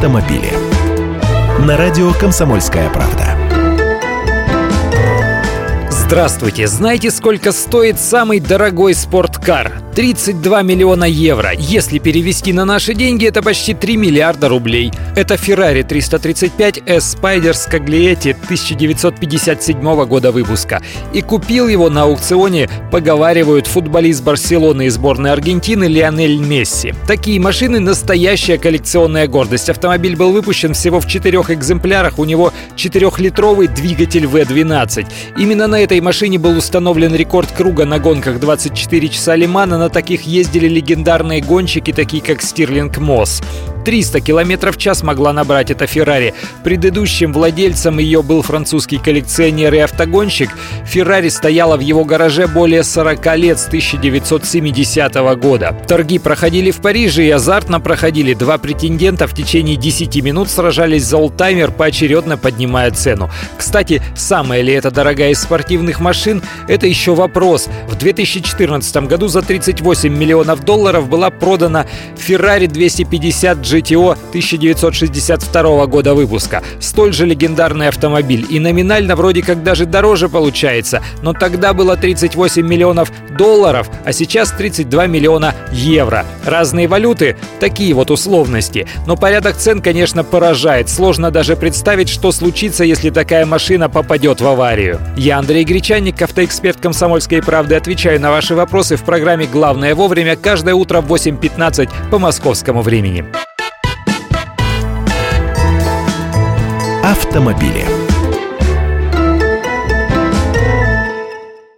автомобили. На радио «Комсомольская правда». Здравствуйте! Знаете, сколько стоит самый дорогой спорткар? 32 миллиона евро. Если перевести на наши деньги, это почти 3 миллиарда рублей. Это Ferrari 335 S Spider Scaglietti 1957 года выпуска. И купил его на аукционе, поговаривают, футболист Барселоны и сборной Аргентины Лионель Месси. Такие машины – настоящая коллекционная гордость. Автомобиль был выпущен всего в четырех экземплярах. У него 4-литровый двигатель V12. Именно на этой машине был установлен рекорд круга на гонках 24 часа Лимана на таких ездили легендарные гонщики, такие как Стирлинг Мосс. 300 км в час могла набрать эта Феррари. Предыдущим владельцем ее был французский коллекционер и автогонщик. Феррари стояла в его гараже более 40 лет с 1970 года. Торги проходили в Париже и азартно проходили. Два претендента в течение 10 минут сражались за олдтаймер, поочередно поднимая цену. Кстати, самая ли это дорогая из спортивных машин, это еще вопрос. В 2014 году за 38 миллионов долларов была продана Ferrari 250 GTO 1962 года выпуска. Столь же легендарный автомобиль. И номинально вроде как даже дороже получается. Но тогда было 38 миллионов долларов, а сейчас 32 миллиона евро. Разные валюты, такие вот условности. Но порядок цен, конечно, поражает. Сложно даже представить, что случится, если такая машина попадет в аварию. Я Андрей Гречанник, автоэксперт «Комсомольской правды». Отвечаю на ваши вопросы в программе «Главное вовремя» каждое утро в 8.15 по московскому времени. Автомобили.